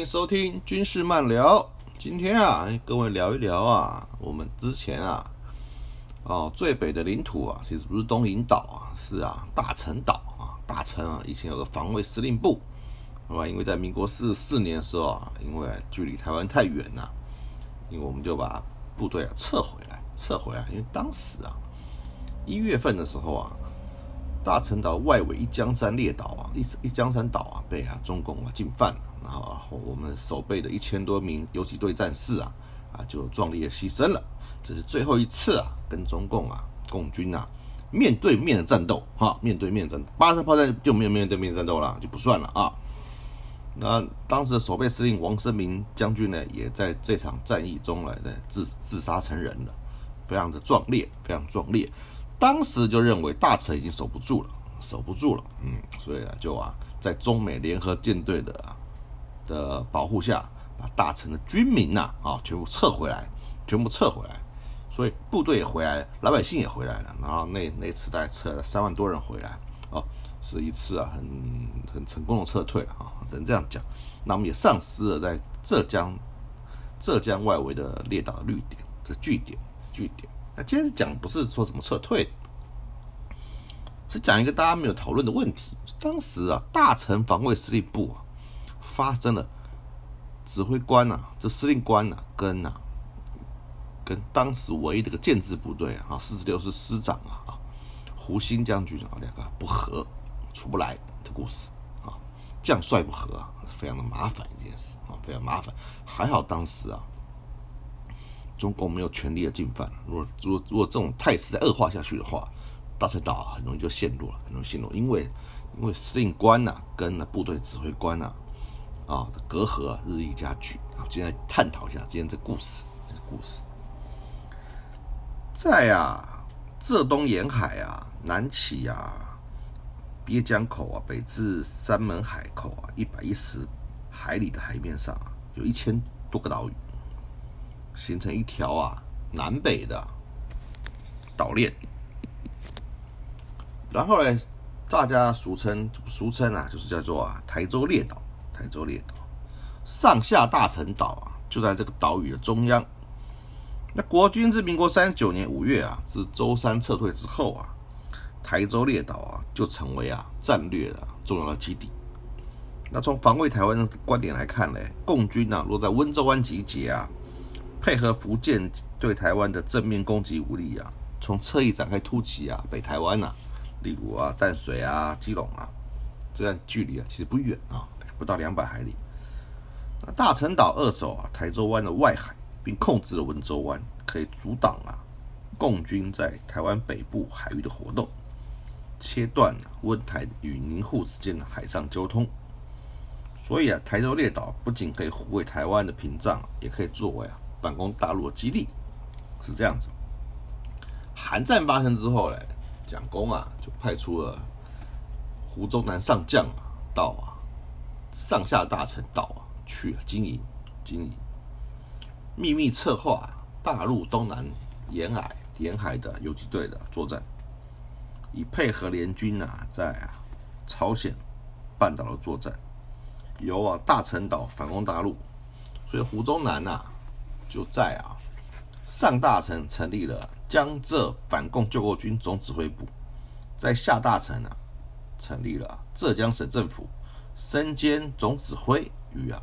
欢迎收听军事漫聊。今天啊，各位聊一聊啊，我们之前啊，哦，最北的领土啊，其实不是东引岛啊，是啊，大陈岛啊，大陈啊，以前有个防卫司令部，是吧？因为在民国四十四年的时候啊，因为距离台湾太远了，因为我们就把部队啊撤回来，撤回来，因为当时啊，一月份的时候啊。大陈岛外围一江山列岛啊，一一江山岛啊，被啊中共啊进犯了，然后啊我们守备的一千多名游击队战士啊啊就壮烈牺牲了。这是最后一次啊跟中共啊共军啊面对面的战斗哈，面对面战，八十炮战就没有面对面战斗了，就不算了啊。那当时的守备司令王生明将军呢，也在这场战役中来呢自自杀成人了，非常的壮烈，非常壮烈。当时就认为大陈已经守不住了，守不住了，嗯，所以啊，就啊，在中美联合舰队的啊的保护下，把大陈的军民呐啊全部撤回来，全部撤回来，所以部队也回来，老百姓也回来了，然后那那次大概撤了三万多人回来，哦，是一次啊很很成功的撤退啊，只能这样讲。那我们也丧失了在浙江浙江外围的列岛的绿点，这据点据点。那今天讲不是说怎么撤退，是讲一个大家没有讨论的问题。当时啊，大陈防卫司令部啊，发生了指挥官啊，这司令官啊，跟啊，跟当时唯一的个建制部队啊，四十六师师长啊，胡新将军啊，两个不和，出不来的故事啊，将帅不和啊，非常的麻烦一件事啊，非常麻烦。还好当时啊。中共没有权力的进犯。如果如果如果这种态势再恶化下去的话，大陈岛很容易就陷入了，很容易陷入。因为因为司令官呐跟那部队指挥官呐啊啊隔阂日益加剧。啊，今天探讨一下今天这故事，这故事。在啊浙东沿海啊南起啊鳖江口啊北至三门海口啊一百一十海里的海面上啊有一千多个岛屿。形成一条啊南北的岛链，然后呢，大家俗称俗称啊，就是叫做啊台州列岛。台州列岛上下大陈岛啊，就在这个岛屿的中央。那国军自民国三十九年五月啊，自舟山撤退之后啊，台州列岛啊就成为啊战略的重要的基地。那从防卫台湾的观点来看呢，共军啊若在温州湾集结啊。配合福建对台湾的正面攻击武力啊，从侧翼展开突袭啊，北台湾呐，例如啊淡水啊、基隆啊，这段距离啊其实不远啊，不到两百海里。那大陈岛二守啊台州湾的外海，并控制了温州湾，可以阻挡啊共军在台湾北部海域的活动，切断温台与宁沪之间的海上交通。所以啊，台州列岛不仅可以护卫台湾的屏障，也可以作为啊。反攻大陆的基地是这样子。韩战发生之后嘞，蒋公啊就派出了湖州南上将到啊上下大陈岛啊去经营经营，秘密策划大陆东南沿海沿海的游击队的作战，以配合联军啊在啊朝鲜半岛的作战，由啊大陈岛反攻大陆，所以胡宗南呐。就在啊，上大城成立了江浙反共救国军总指挥部，在下大城啊，成立了浙江省政府，身兼总指挥与啊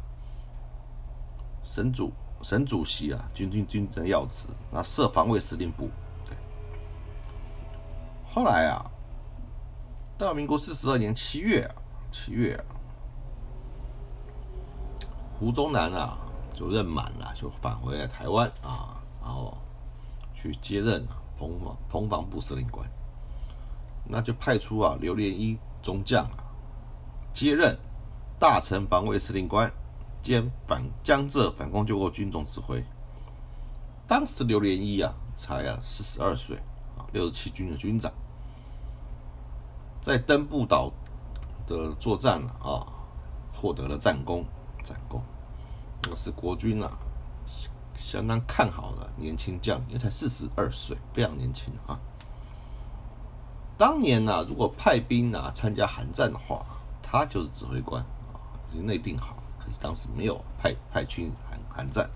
省主省主席啊军军军政要职，那设防卫司令部。对，后来啊，到民国四十二年七月，七月啊，胡宗南啊。就任满了，就返回了台湾啊，然后去接任彭防彭防部司令官，那就派出啊刘连一中将啊接任大陈防卫司令官兼反江浙反攻救国军总指挥。当时刘连一啊才啊四十二岁啊，六十七军的军长，在登步岛的作战啊获得了战功，战功。那是国军啊，相当看好的年轻将，因为才四十二岁，非常年轻啊。当年呢，如果派兵啊参加韩战的话，他就是指挥官啊，已经内定好，可惜当时没有派派军韩韩战。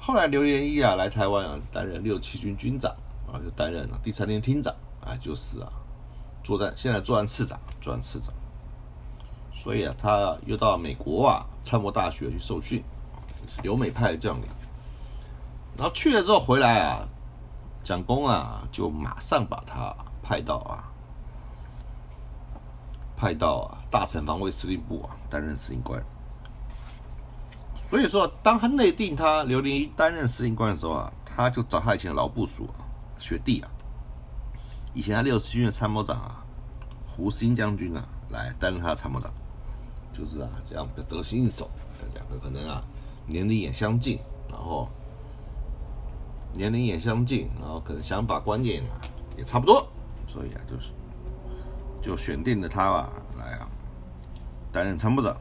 后来刘延一啊来台湾啊，担任六七军军长啊，就担任了第三连厅长啊，就是啊作战现在作战次长，作战次长。所以啊，他又到美国啊参谋大学去受训，是留美派的将领。然后去了之后回来啊，蒋公啊就马上把他派到啊派到啊大城防卫司令部啊担任司令官。所以说，当他内定他刘林一担任司令官的时候啊，他就找他以前的老部属学弟啊，以前他六七军的参谋长啊，胡新将军啊，来担任他的参谋长，就是啊，这样比较得心应手。两个可能啊，年龄也相近，然后年龄也相近，然后可能想法观念啊也差不多，所以啊，就是就选定了他啊来啊担任参谋长，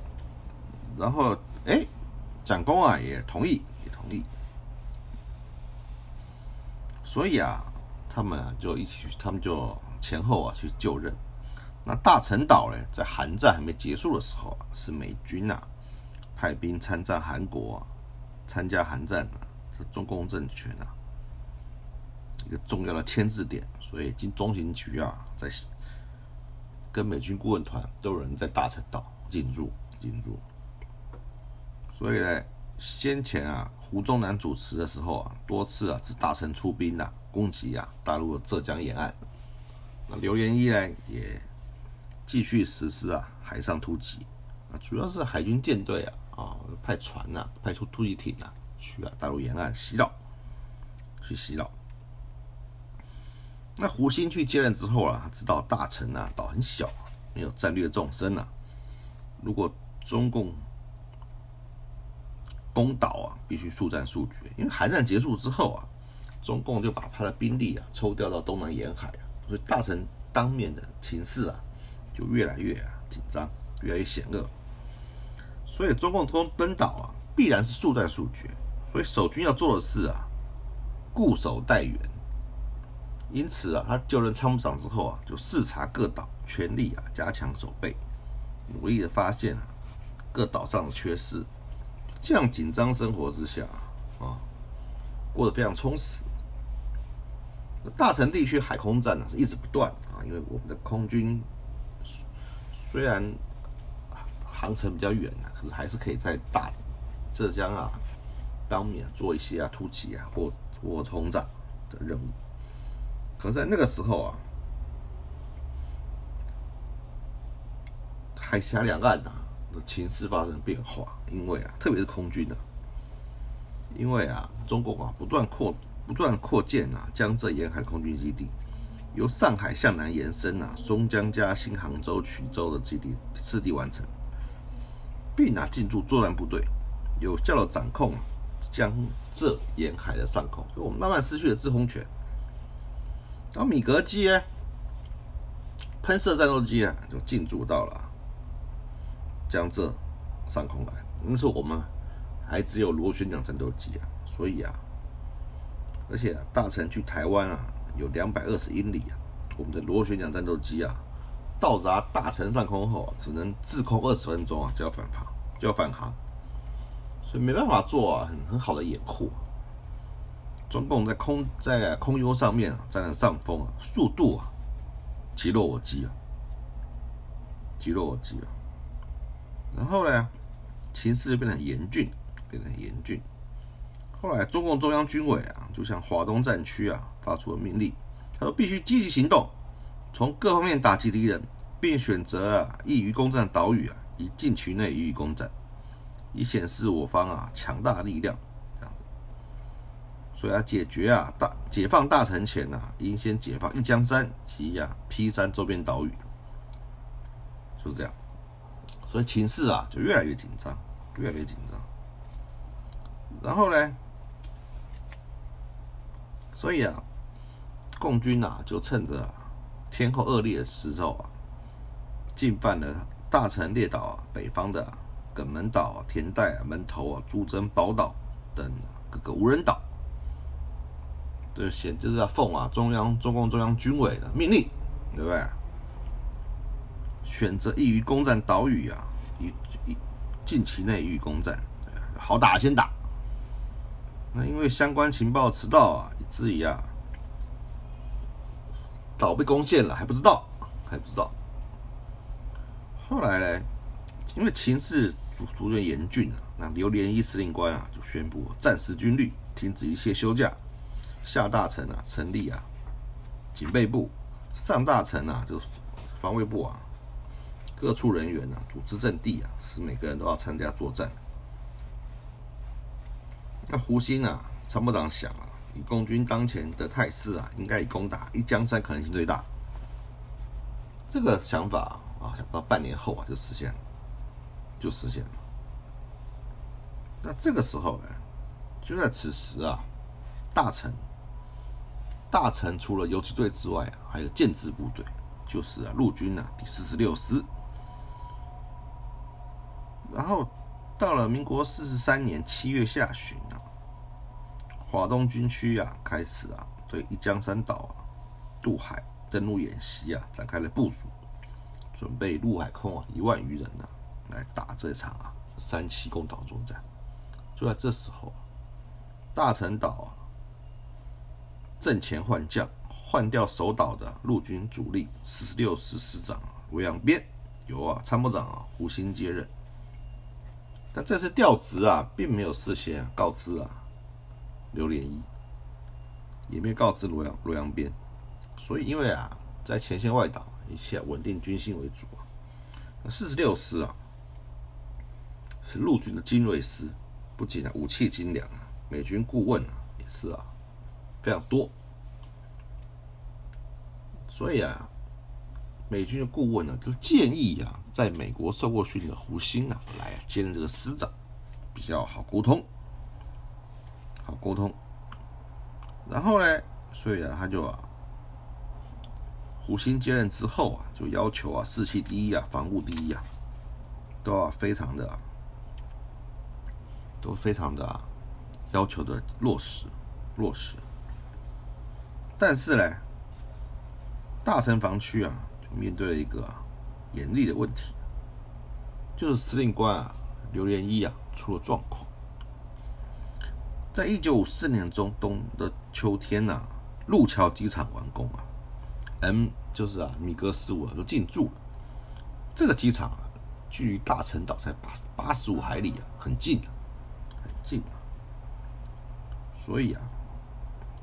然后哎。蒋公啊也同意，也同意，所以啊，他们啊就一起，他们就前后啊去就任。那大陈岛呢，在韩战还没结束的时候啊，是美军啊派兵参战韩国，参加韩战啊，是中共政权啊一个重要的牵制点。所以，经中情局啊，在跟美军顾问团都有人在大陈岛进驻，进驻。所以呢，先前啊，胡宗南主持的时候啊，多次啊是大陈出兵啊，攻击啊大陆的浙江沿岸。那刘延一呢，也继续实施啊海上突击啊，主要是海军舰队啊啊派船呐，派出突击艇啊去啊大陆沿岸袭扰，去袭扰。那胡新去接任之后啊，他知道大陈啊岛很小，没有战略纵深啊，如果中共攻岛啊，必须速战速决，因为韩战结束之后啊，中共就把他的兵力啊抽调到东南沿海啊，所以大臣当面的情势啊就越来越啊紧张，越来越险恶。所以中共攻登岛啊，必然是速战速决。所以守军要做的事啊，固守待援。因此啊，他就任参谋长之后啊，就视察各岛，全力啊加强守备，努力的发现啊各岛上的缺失。这样紧张生活之下啊，过得非常充实。大城地区海空战呢是一直不断啊，因为我们的空军虽然航程比较远啊，可是还是可以在大浙江啊当面做一些啊突击啊或或轰炸的任务。可是在那个时候啊，海峡两岸啊。情势发生变化，因为啊，特别是空军啊，因为啊，中国啊不断扩不断扩建啊江浙沿海空军基地，由上海向南延伸啊，松江、嘉兴、杭州、衢州的基地次第完成，并啊进驻作战部队，有效的掌控江浙沿海的上空，所以我们慢慢失去了制空权。然后米格机啊，喷射战斗机啊，就进驻到了。江浙上空来，那时候我们还只有螺旋桨战斗机啊，所以啊，而且大城去台湾啊有两百二十英里啊，我们的螺旋桨战斗机啊到达大城上空后，只能滞空二十分钟啊就要返航，就要返航，所以没办法做啊很很好的掩护。中共在空在空优上面啊占了上风啊，速度啊极弱我机啊，极弱我机啊。然后呢，形势就变得很严峻，变得很严峻。后来，中共中央军委啊，就向华东战区啊发出了命令，他说必须积极行动，从各方面打击敌人，并选择啊易于攻占的岛屿啊，以禁区内予以攻占，以显示我方啊强大力量。所以要解决啊大解放大城前呐，应先解放一江山及呀劈山周边岛屿，就是这样。所以情势啊，就越来越紧张，越来越紧张。然后呢，所以啊，共军啊，就趁着天候恶劣的时候啊，进犯了大陈列岛啊北方的耿门岛、田代啊、门头啊、朱珍宝岛等各个无人岛。这显就是要奉啊中央中共中央军委的命令，对不对？选择易于攻占岛屿啊，一一近期内予以攻占，好打先打。那因为相关情报迟到啊，以至于啊，岛被攻陷了还不知道，还不知道。后来呢，因为情势逐逐渐严峻啊，那刘连一司令官啊就宣布暂时军律，停止一切休假。下大臣啊成立啊警备部，上大臣啊就是防卫部啊，各处人员啊组织阵地啊，使每个人都要参加作战。那胡鑫啊，参谋长想啊，以共军当前的态势啊，应该以攻打一江山可能性最大。这个想法啊，想不到半年后啊就实现了，就实现了。那这个时候呢，就在此时啊，大臣，大臣除了游击队之外啊，还有建制部队，就是啊陆军啊第四十六师。然后到了民国四十三年七月下旬啊。华东军区啊，开始啊，对一江山岛啊渡海登陆演习啊展开了部署，准备陆海空啊一万余人呐来打这场啊三七攻岛作战。就在这时候，大陈岛啊阵前换将，换掉守岛的陆军主力四十六师师长韦扬边，由啊参谋长啊胡兴接任。但这次调职啊，并没有事先告知啊。刘连一也没有告知罗阳罗阳边，所以因为啊，在前线外岛，一切稳定军心为主啊。那四十六师啊，是陆军的精锐师，不仅啊武器精良啊，美军顾问啊也是啊非常多。所以啊，美军的顾问呢，就建议啊，在美国受过训的胡鑫啊来接任这个师长，比较好沟通。好沟通，然后呢，所以啊，他就啊，胡鑫接任之后啊，就要求啊，士气第一啊，防务第一啊，都要非常的，都非常的啊，要求的落实落实。但是呢，大城防区啊，就面对了一个严厉的问题，就是司令官啊，刘连一啊，出了状况。在一九五四年中冬的秋天呐，路桥机场完工啊，M 就是啊米格十五啊都进驻了。这个机场啊，距离大陈岛才八八十五海里啊，很近啊，很近啊。所以啊，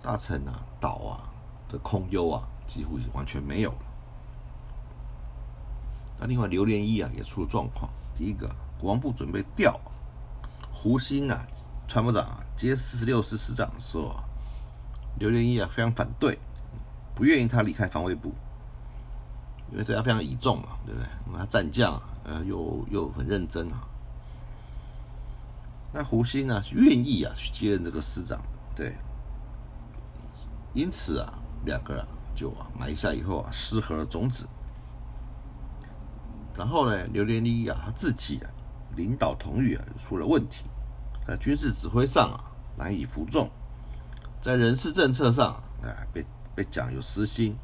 大陈啊岛啊的空优啊，几乎已经完全没有了。那另外刘连一啊也出了状况。第一个，国防部准备调胡兴啊。参谋长接四十六师师长的时候，刘连一啊非常反对，不愿意他离开防卫部，因为对他非常倚重嘛，对不对？他战将，呃，又又很认真啊。那胡兴呢，愿意啊去接任这个师长，对。因此啊，两个人就啊埋下以后啊失和的种子。然后呢，刘连一啊他自己啊领导同语啊出了问题。在军事指挥上啊难以服众，在人事政策上啊被被讲有私心，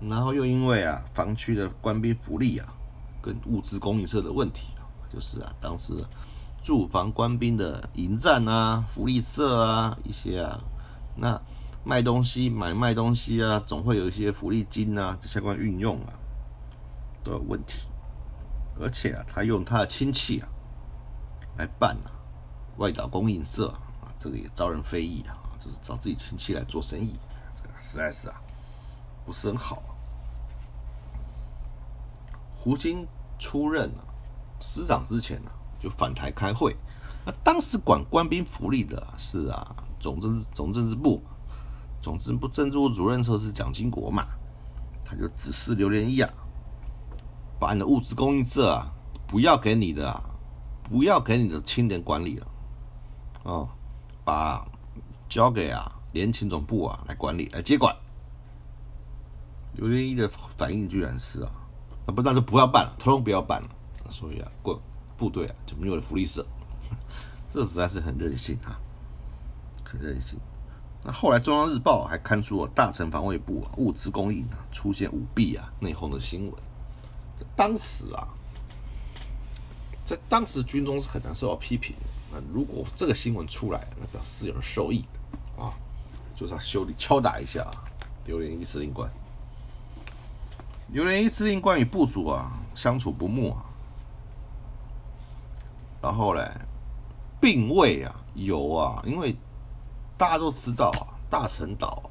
然后又因为啊防区的官兵福利啊跟物资供应社的问题，就是啊当时驻防官兵的营站啊福利社啊一些啊那卖东西买卖东西啊总会有一些福利金啊这相关运用啊都有问题，而且啊他用他的亲戚啊来办啊。外岛供应社啊，这个也招人非议啊，就是找自己亲戚来做生意，这个实在是啊，不是很好。胡金出任啊师长之前呢，就返台开会。那当时管官兵福利的是啊总政总政治部，总之，不政治部主任说是蒋经国嘛，他就指示刘连一啊，把你的物资供应社啊，不要给你的，啊不要给你的青年管理了。哦，把交给啊联勤总部啊来管理来接管。刘连一的反应居然是啊，那不那就不要办了，通通不要办了。所以啊，过部队啊就没有了福利社，这实在是很任性啊，很任性。那后来中央日报还刊出了大城防卫部啊物资供应啊出现舞弊啊内讧的新闻。当时啊，在当时军中是很难受到批评的。那如果这个新闻出来，那表示有人受益啊，就是要修理敲打一下刘连一司令官。刘连一司令官与部属啊相处不睦啊，然后嘞，并未啊有啊，因为大家都知道啊，大陈岛啊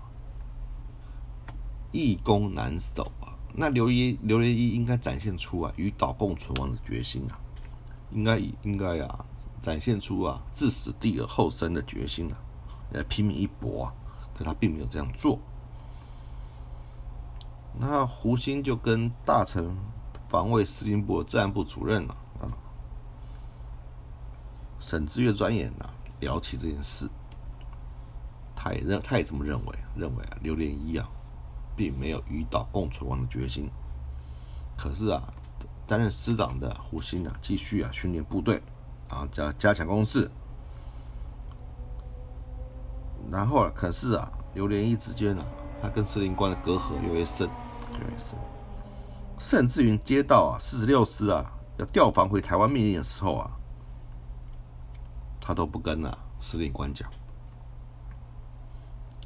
易攻难守啊，那刘一刘连一应该展现出啊与岛共存亡的决心啊，应该应该啊展现出啊置死地而后生的决心啊，来拼命一搏啊，可他并没有这样做。那胡鑫就跟大臣防卫司令部的治安部主任了啊，沈志岳专员啊聊起这件事，他也认他也这么认为，认为啊刘连一啊并没有与岛共存亡的决心。可是啊，担任师长的胡鑫啊继续啊训练部队啊加加强攻势，然后啊可是啊刘连一之间啊他跟司令官的隔阂越来越深。越来越深，甚至于接到啊四十六师啊要调防回台湾命令的时候啊，他都不跟啊司令官讲，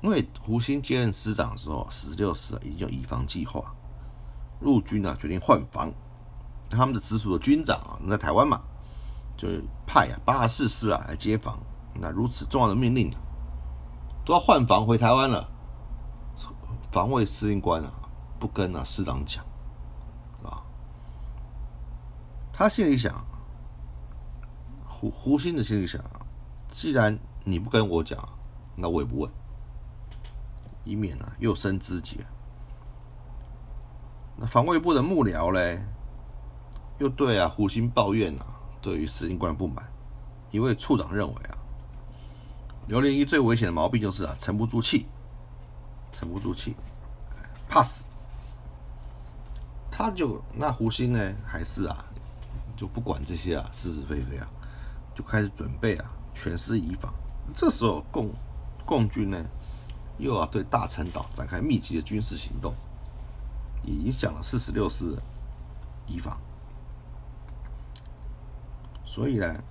因为胡鑫接任师长的时候，十六师已经有移防计划，陆军啊决定换防，他们的直属的军长啊在台湾嘛，就是派啊八十四师啊来接防，那如此重要的命令都要换防回台湾了，防卫司令官啊。不跟啊师长讲，啊，他心里想，胡胡鑫的心里想，既然你不跟我讲，那我也不问，以免啊又生枝节。那防卫部的幕僚嘞，又对啊胡鑫抱怨啊，对于司令官不满。一位处长认为啊，刘连一最危险的毛病就是啊沉不住气，沉不住气，怕死。他就那胡鑫呢，还是啊，就不管这些啊是是非非啊，就开始准备啊全师以防。这时候共共军呢，又要对大陈岛展开密集的军事行动，也影响了四十六师以防。所以呢，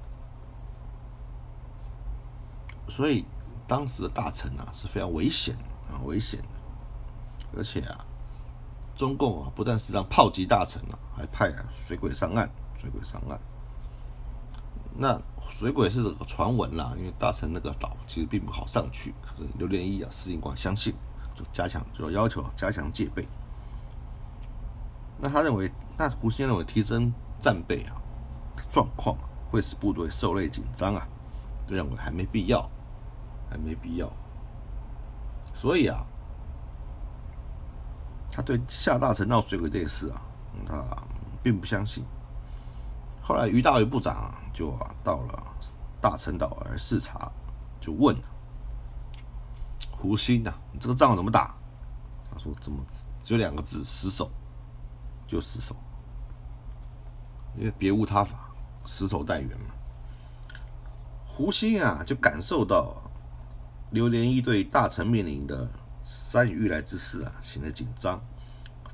所以当时的大陈啊是非常危险啊，危险的，而且啊。中共啊，不但是让炮击大臣啊，还派啊水鬼上岸，水鬼上岸。那水鬼是这个传闻啦，因为大臣那个岛其实并不好上去。可是刘连一啊，司令官相信，就加强，就要求加强戒备。那他认为，那胡先认为提升战备啊状况会使部队受累紧张啊，就认为还没必要，还没必要。所以啊。他对夏大臣闹水鬼这事啊，他并不相信。后来于大为部长就啊到了大陈岛来视察，就问胡鑫呐：“你这个仗怎么打？”他说：“怎么只有两个字，死守，就死守，因为别无他法，死守待援嘛。”胡鑫啊就感受到刘连一对大臣面临的。山雨欲来之势啊，显得紧张。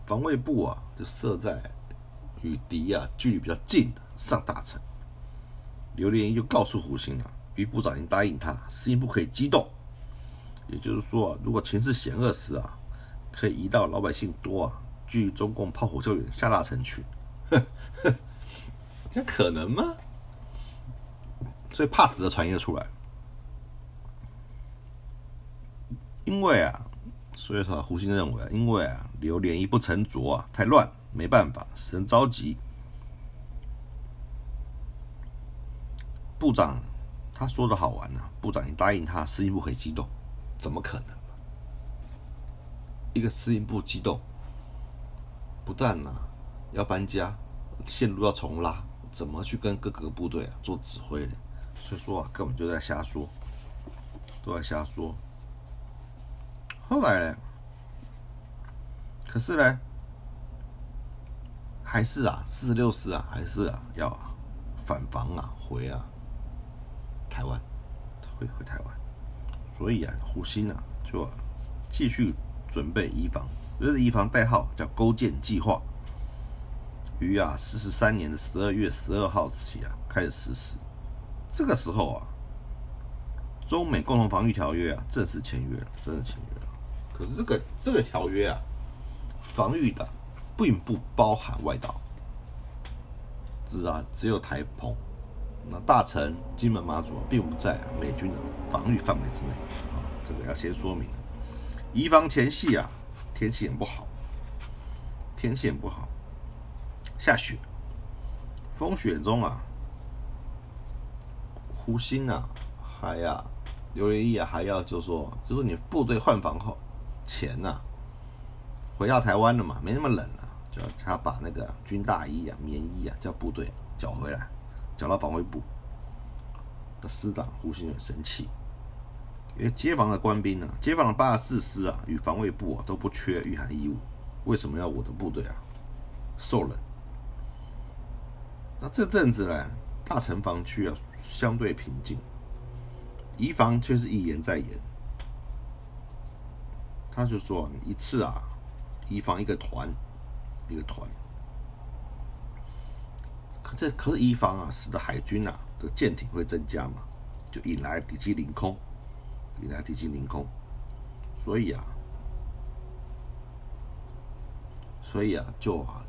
防卫部啊，就设在与敌啊距离比较近的上大城。刘连一就告诉胡鑫了，余部长已经答应他，司令部可以机动。也就是说啊，如果情势险恶时啊，可以移到老百姓多啊，距中共炮火较远下大城去。这可能吗？所以怕死的传言出来，因为啊。所以说，胡鑫认为，因为啊，刘连一不沉着啊，太乱，没办法，使人着急。部长他说的好玩呢，部长你答应他，司令部可以机动，怎么可能？一个司令部机动，不但呢要搬家，线路要重拉，怎么去跟各个部队啊做指挥呢？所以说啊，根本就在瞎说，都在瞎说。后来呢？可是呢，还是啊，四十六师啊，还是啊，要反防啊，回啊，台湾，回回台湾。所以啊，胡鑫啊，就继续准备移防，这是移防代号叫勾践计划。于啊四十三年的十二月十二号起啊开始实施。这个时候啊，中美共同防御条约啊正式签约了，正式签约了。可是这个这个条约啊，防御的并不包含外岛，只啊只有台澎。那大臣、金门、马祖并不在美军的防御范围之内啊，这个要先说明。移防前夕啊，天气很不好，天气很不好，下雪，风雪中啊，胡鑫啊，还呀，刘元义啊，还要就说，就说你部队换防后前呐，回到台湾了嘛，没那么冷了，就要他把那个军大衣啊、棉衣啊，叫部队缴回来。讲到防卫部，那师长胡鑫很生气，因为街防的官兵呢，街防的八十四师啊，与防卫部啊都不缺御寒衣物，为什么要我的部队啊受冷？那这阵子呢，大城防区啊相对平静，移防却是一言再言，他就说一次啊，移防一个团，一个团。这可是一方啊，使得海军啊的舰艇会增加嘛，就引来敌机凌空，引来敌机凌空，所以啊，所以啊，就啊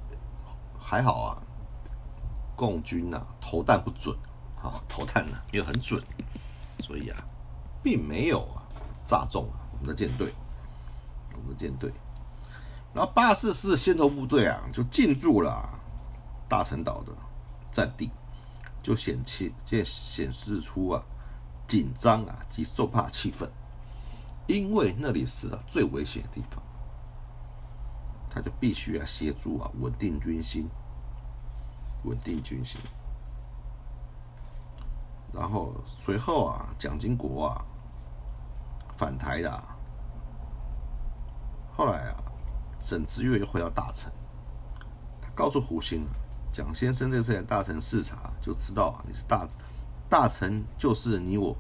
还好啊，共军呐投弹不准啊，投弹呢又很准，所以啊，并没有啊炸中啊我们的舰队，我们的舰队，然后八四师的先头部队啊就进驻了大陈岛的。战地就显气，就显示出啊紧张啊及受怕气氛，因为那里是啊最危险的地方，他就必须要协助啊稳定军心，稳定军心。然后随后啊蒋经国啊反台的，后来啊沈知岳又回到大城，他告诉胡鑫啊。蒋先生这次来大城视察，就知道啊，你是大大城，就是你我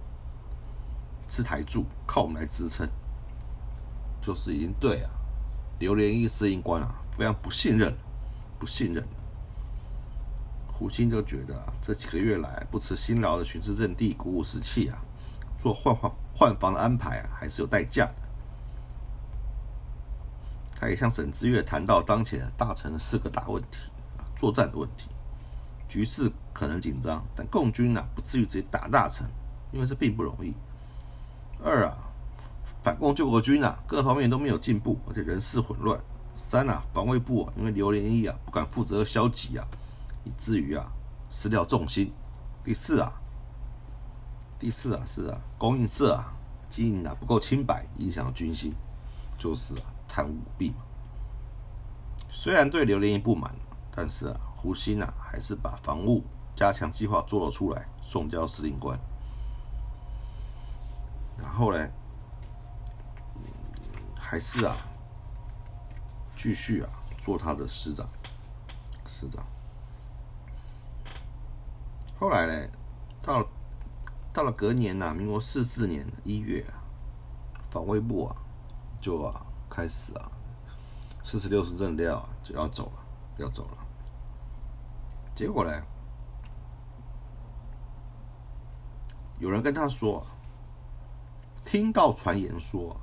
是台柱，靠我们来支撑，就是已经对啊，刘连义司令官啊非常不信任，不信任。胡鑫就觉得啊，这几个月来不辞辛劳的巡视阵地，鼓舞士气啊，做换换换防的安排啊，还是有代价的。他也向沈之岳谈到当前大城的四个大问题。作战的问题，局势可能紧张，但共军呢不至于直接打大城，因为这并不容易。二啊，反共救国军啊各方面都没有进步，而且人事混乱。三啊，防卫部啊因为刘连义啊不敢负责消极啊，以至于啊失掉重心。第四啊，第四啊是啊供应社啊经营啊不够清白，影响军心，就是啊贪污舞弊嘛。虽然对刘连义不满。但是啊，胡鑫啊，还是把防务加强计划做了出来，送交司令官。然后呢，还是啊，继续啊，做他的师长，师长。后来呢，到到了隔年呐，民国四四年一月啊，防卫部啊，就啊开始啊，四十六师政调啊就要走了，要走了。结果呢？有人跟他说：“听到传言说，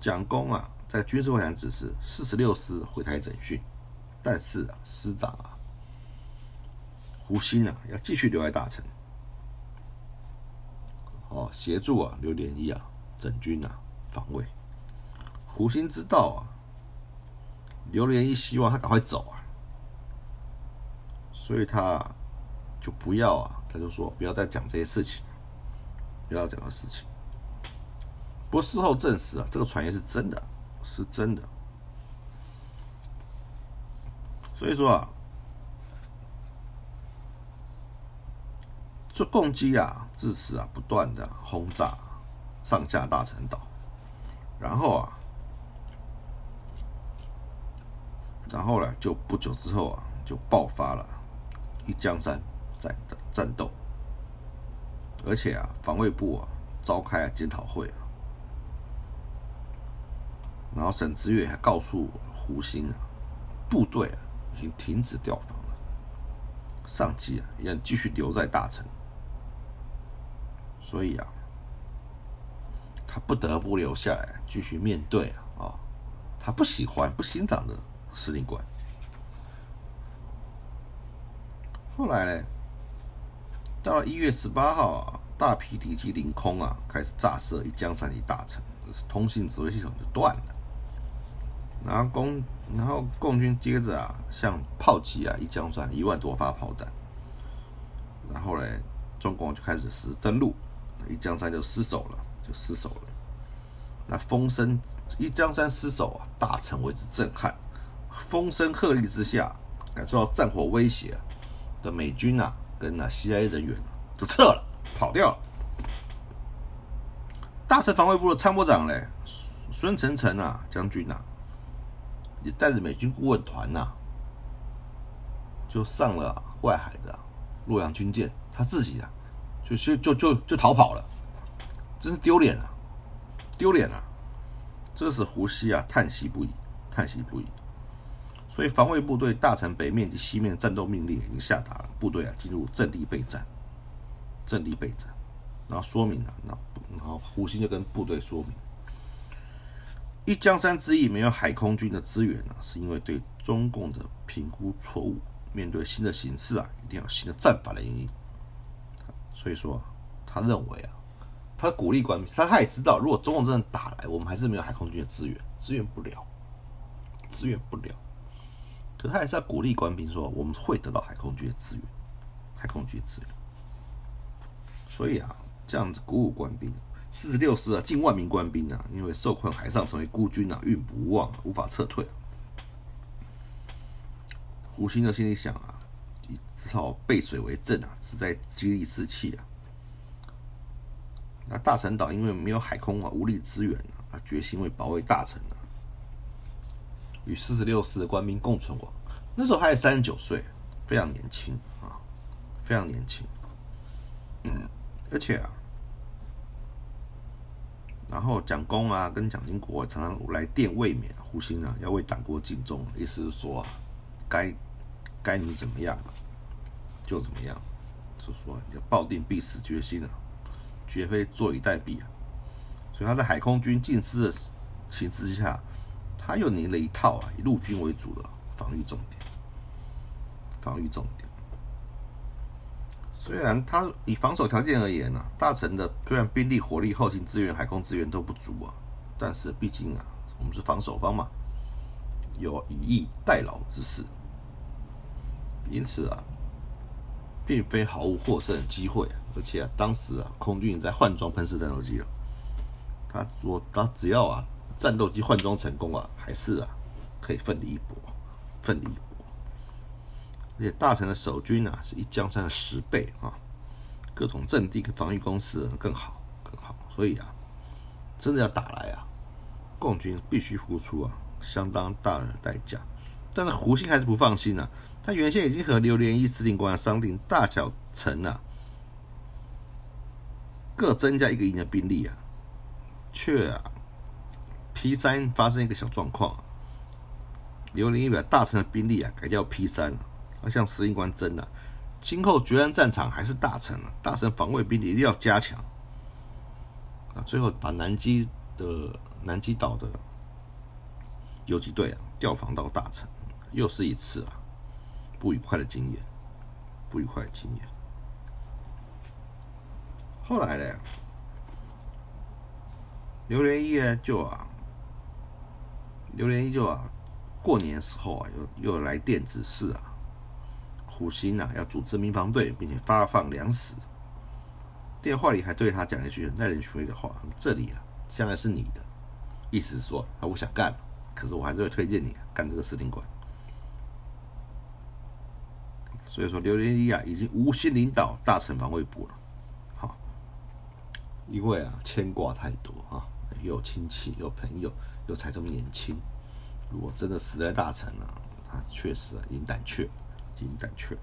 蒋公啊，在军事会谈指示四十六师回台整训，但是啊，师长啊，胡鑫啊，要继续留在大城，哦，协助啊刘连一啊整军啊防卫。胡鑫知道啊，刘连一希望他赶快走啊。”所以他就不要啊，他就说不要再讲这些事情，不要讲的事情。不过事后证实啊，这个传言是真的，是真的。所以说啊，这攻击啊，自此啊，不断的轰炸上下大陈岛，然后啊，然后呢，就不久之后啊，就爆发了。一江山战战斗，而且啊，防卫部啊召开检讨会啊，然后沈知岳还告诉胡鑫啊，部队啊已经停止调防了，上级啊要继续留在大城，所以啊，他不得不留下来继续面对啊，他不喜欢不欣赏的司令官。后来呢，到了一月十八号啊，大批敌机凌空啊，开始炸射一江山一大城，通信指挥系统就断了。然后共，然后共军接着啊，向炮击啊一江山一万多发炮弹。然后呢，中共就开始实施登陆，一江山就失守了，就失守了。那风声一江山失守啊，大城为之震撼，风声鹤唳之下，感受到战火威胁。的美军啊，跟那 CIA 人员就撤了，跑掉了。大城防卫部的参谋长嘞，孙成成啊将军啊，也带着美军顾问团呐，就上了外海的洛阳军舰，他自己啊，就就就就就逃跑了，真是丢脸啊，丢脸啊！这是胡锡啊叹息不已，叹息不已。所以防卫部队大城北面及西面战斗命令已经下达了，部队啊进入阵地备战，阵地备战，然后说明了，那然后胡鑫就跟部队说明，一江山之役没有海空军的支援呢，是因为对中共的评估错误，面对新的形势啊，一定要新的战法来应对。所以说，他认为啊，他鼓励官兵，他他也知道，如果中共真的打来，我们还是没有海空军的支援，支援不了，支援不了。可他还是要鼓励官兵说，我们会得到海空军的资源，海空军的资源。所以啊，这样子鼓舞官兵，四十六师啊，近万名官兵啊，因为受困海上，成为孤军啊，运不旺，无法撤退。胡鑫的心里想啊，只好背水为阵啊，只在激励士气啊。那大陈岛因为没有海空啊，无力支援啊，决心为保卫大陈啊。与四十六师的官兵共存亡，那时候还有三十九岁，非常年轻啊，非常年轻。嗯，而且啊，然后蒋公啊跟蒋经国常常来电慰勉胡鑫啊，要为党国尽忠，意思是说啊，该该你怎么样就怎么样，就说你要抱定必死决心啊，绝非坐以待毙啊。所以他在海空军尽失的情之下。他又拟了一套啊，以陆军为主的防御重点。防御重点，虽然他以防守条件而言呢，大城的虽然兵力、火力、后勤资源、海空资源都不足啊，但是毕竟啊，我们是防守方嘛，有以逸待劳之势，因此啊，并非毫无获胜的机会。而且啊，当时啊，空军在换装喷射战斗机了，他说他只要啊。战斗机换装成功啊，还是啊可以奋力一搏，奋力一搏。而且大城的守军啊，是一江山的十倍啊，各种阵地跟防御工事更好更好。所以啊，真的要打来啊，共军必须付出啊相当大的代价。但是胡鑫还是不放心啊，他原先已经和刘连一司令官商定，大小城啊各增加一个营的兵力啊，却啊。P 三发生一个小状况，刘林一把大城的兵力啊改掉 P 三了，而向司令官争了。今后决战战场还是大城啊，大城防卫兵力一定要加强。啊，最后把南极的南极岛的游击队啊调防到大城，又是一次啊不愉快的经验，不愉快的经验。后来呢，刘连一呢就啊。刘连一就啊，过年时候啊，又又来电指示啊，虎心啊要组织民防队，并且发放粮食。电话里还对他讲了一句耐人寻味的话：“这里啊，将来是你的。”意思是说，啊，我想干，可是我还是会推荐你干这个司令官。所以说，刘连一啊，已经无心领导大城防卫部了。好，因为啊，牵挂太多啊，有亲戚，有朋友。又才这么年轻，如果真的死在大城了，他确实啊已经胆怯，已经胆怯。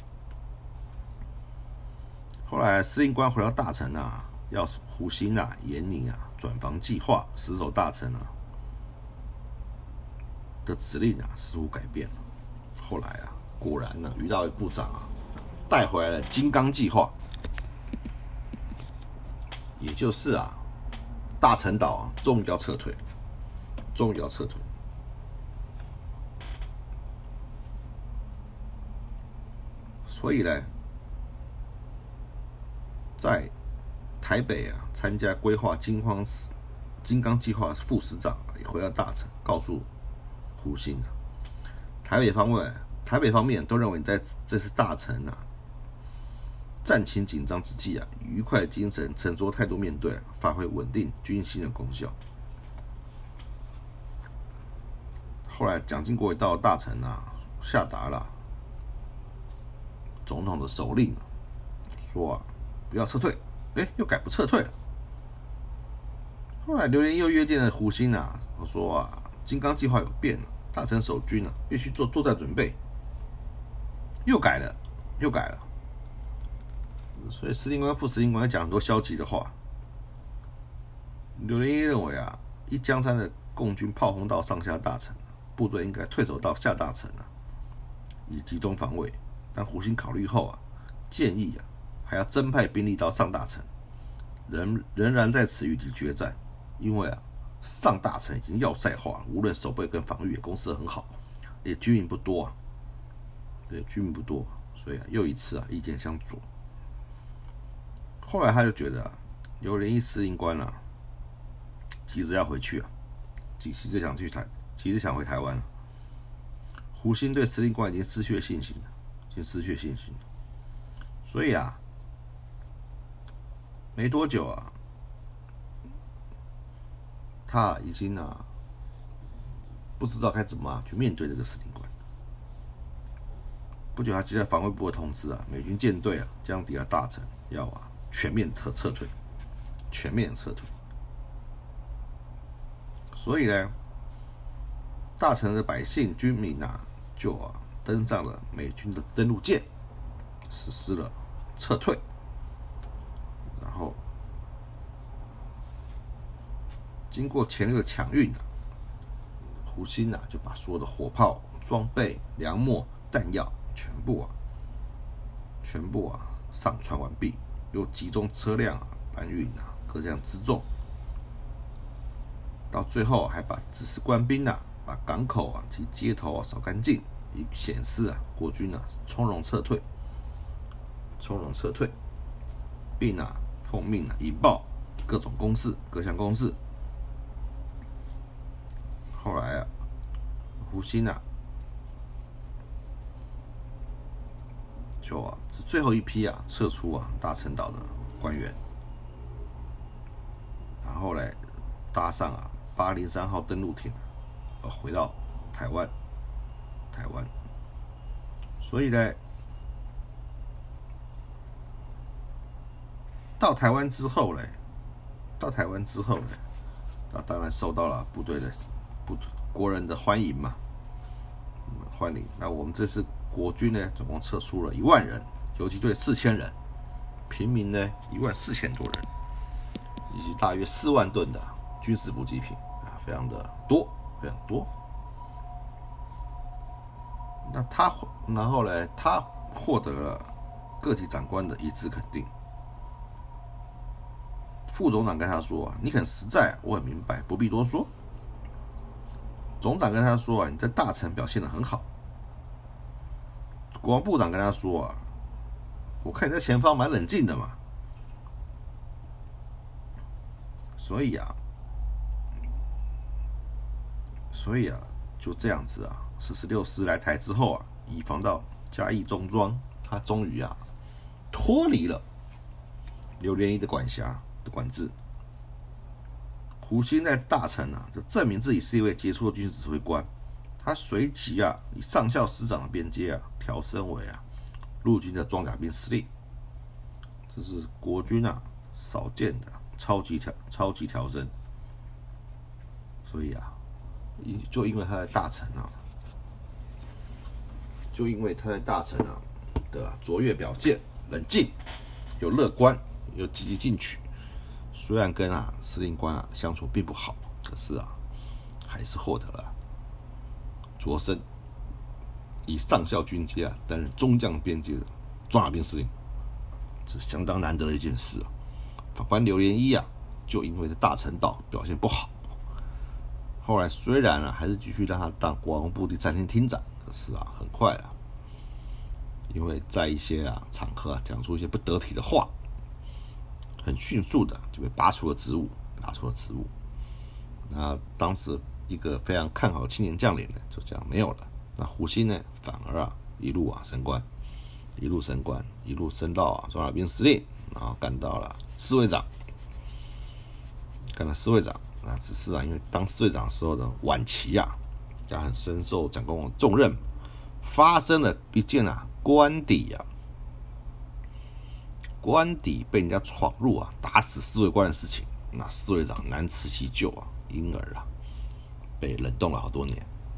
后来司令官回到大城啊，要胡鑫啊、严宁啊转防计划，死守大城啊的指令啊似乎改变了，后来啊，果然呢，于大为部长啊，带回来了金刚计划，也就是啊，大陈岛啊，终于要撤退，终于要撤退。所以呢，在台北啊，参加规划金光金刚计划副市长也回到大城，告诉胡鑫啊，台北方面，台北方面都认为你在这次大城啊，战情紧张之际啊，愉快精神、沉着态度面对，发挥稳定军心的功效。后来蒋经国也到大城啊，下达了总统的手令，说啊，不要撤退，哎，又改不撤退了。后来刘连又约见了胡鑫啊，我说啊，金刚计划有变了，大城守军啊必须做作战准备，又改了，又改了。所以司令官、副司令官讲很多消极的话。刘连一认为啊，一江山的共军炮轰到上下大城，部队应该退走到下大城啊，以集中防卫。但胡鑫考虑后啊，建议啊，还要增派兵力到上大城，仍仍然在此与敌决战。因为啊，上大城已经要塞化了，无论守备跟防御也攻势很好，也居民不多啊，对，居民不多，所以啊，又一次啊，意见相左。后来他就觉得啊，刘连一司令官啊，急着要回去啊，急急着想去台，急着想回台湾。胡鑫对司令官已经失去了信心了，已经失去信心了，所以啊，没多久啊。他已经啊，不知道该怎么去面对这个司令官。不久，他接到防卫部的通知啊，美军舰队啊将抵达大城，要啊全面撤撤退，全面撤退。所以呢，大城的百姓军民啊，就啊登上了美军的登陆舰，实施了撤退，然后。经过前六强运啊，胡鑫啊就把所有的火炮、装备、粮秣、弹药全部啊，全部啊上传完毕，又集中车辆啊搬运啊各项辎重，到最后还把指示官兵啊把港口啊及街头啊扫干净，以显示啊国军啊从容撤退，从容撤退，并啊奉命啊引爆各种攻势、各项攻势。后来啊，胡鑫啊，就啊，是最后一批啊撤出啊大陈岛的官员，然后嘞搭上啊八零三号登陆艇，回到台湾，台湾，所以呢，到台湾之后嘞，到台湾之后呢，啊当然受到了部队的。不，国人的欢迎嘛，欢迎。那我们这次国军呢，总共撤出了一万人，游击队四千人，平民呢一万四千多人，以及大约四万吨的军事补给品啊，非常的多，非常多。那他，然后呢，他获得了个体长官的一致肯定。副总长跟他说：“啊，你很实在，我很明白，不必多说。”总长跟他说啊，你在大城表现的很好。国防部长跟他说啊，我看你在前方蛮冷静的嘛。所以啊，所以啊，就这样子啊，四十六师来台之后啊，以防到嘉义中庄，他终于啊，脱离了刘连一的管辖的管制。胡鑫在大臣啊，就证明自己是一位杰出的军事指挥官。他随即啊，以上校师长的边阶啊，调升为啊陆军的装甲兵司令。这是国军啊少见的超级调超级调升。所以啊，就因为他在大城啊，就因为他在大城啊的卓越表现，冷静又乐观又积极进取。虽然跟啊司令官啊相处并不好，可是啊，还是获得了擢升，以上校军阶啊担任中将边界的装甲兵司令，是相当难得的一件事啊。法官刘连一啊，就因为在大臣岛表现不好，后来虽然啊还是继续让他当国防部的战厅厅长，可是啊很快啊，因为在一些啊场合啊讲出一些不得体的话，很迅速的就被拔除了职务，拔除了职务。那当时一个非常看好的青年将领呢，就这样没有了。那胡鑫呢，反而啊一路啊升官，一路升官，一路升到啊装甲兵司令，然后干到了侍卫长，干了侍卫长。那只是啊，因为当侍卫长时候的晚期啊，他很深受蒋公的重任，发生了一件啊官邸啊官邸被人家闯入啊，打死侍卫官的事情。那侍卫长难辞其咎啊，因而啊被冷冻了好多年，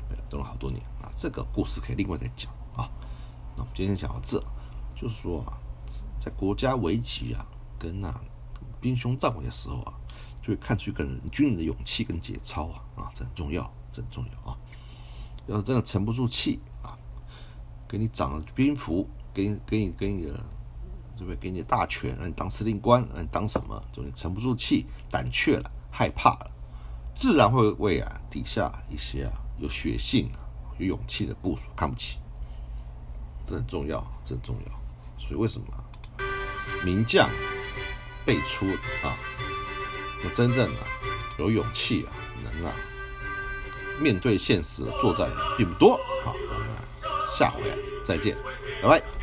被冷冻了好多年啊。这个故事可以另外再讲啊。那我们今天讲到这，就是说啊，在国家危急啊，跟啊兵凶战危的时候啊，就会看出一个人军人的勇气跟节操啊啊，这很重要，这很重要啊。要是真的沉不住气啊，给你长了兵符，给你给你给你的，对不对？给你大权，让你当司令官，让你当什么？就你沉不住气，胆怯了，害怕了，自然会为啊底下一些啊有血性、有勇气的部署看不起。这很重要，这很重要。所以为什么名将辈出啊？那真正的有勇气啊，能啊面对现实的作战并不多。好，我们下回啊再见，拜拜。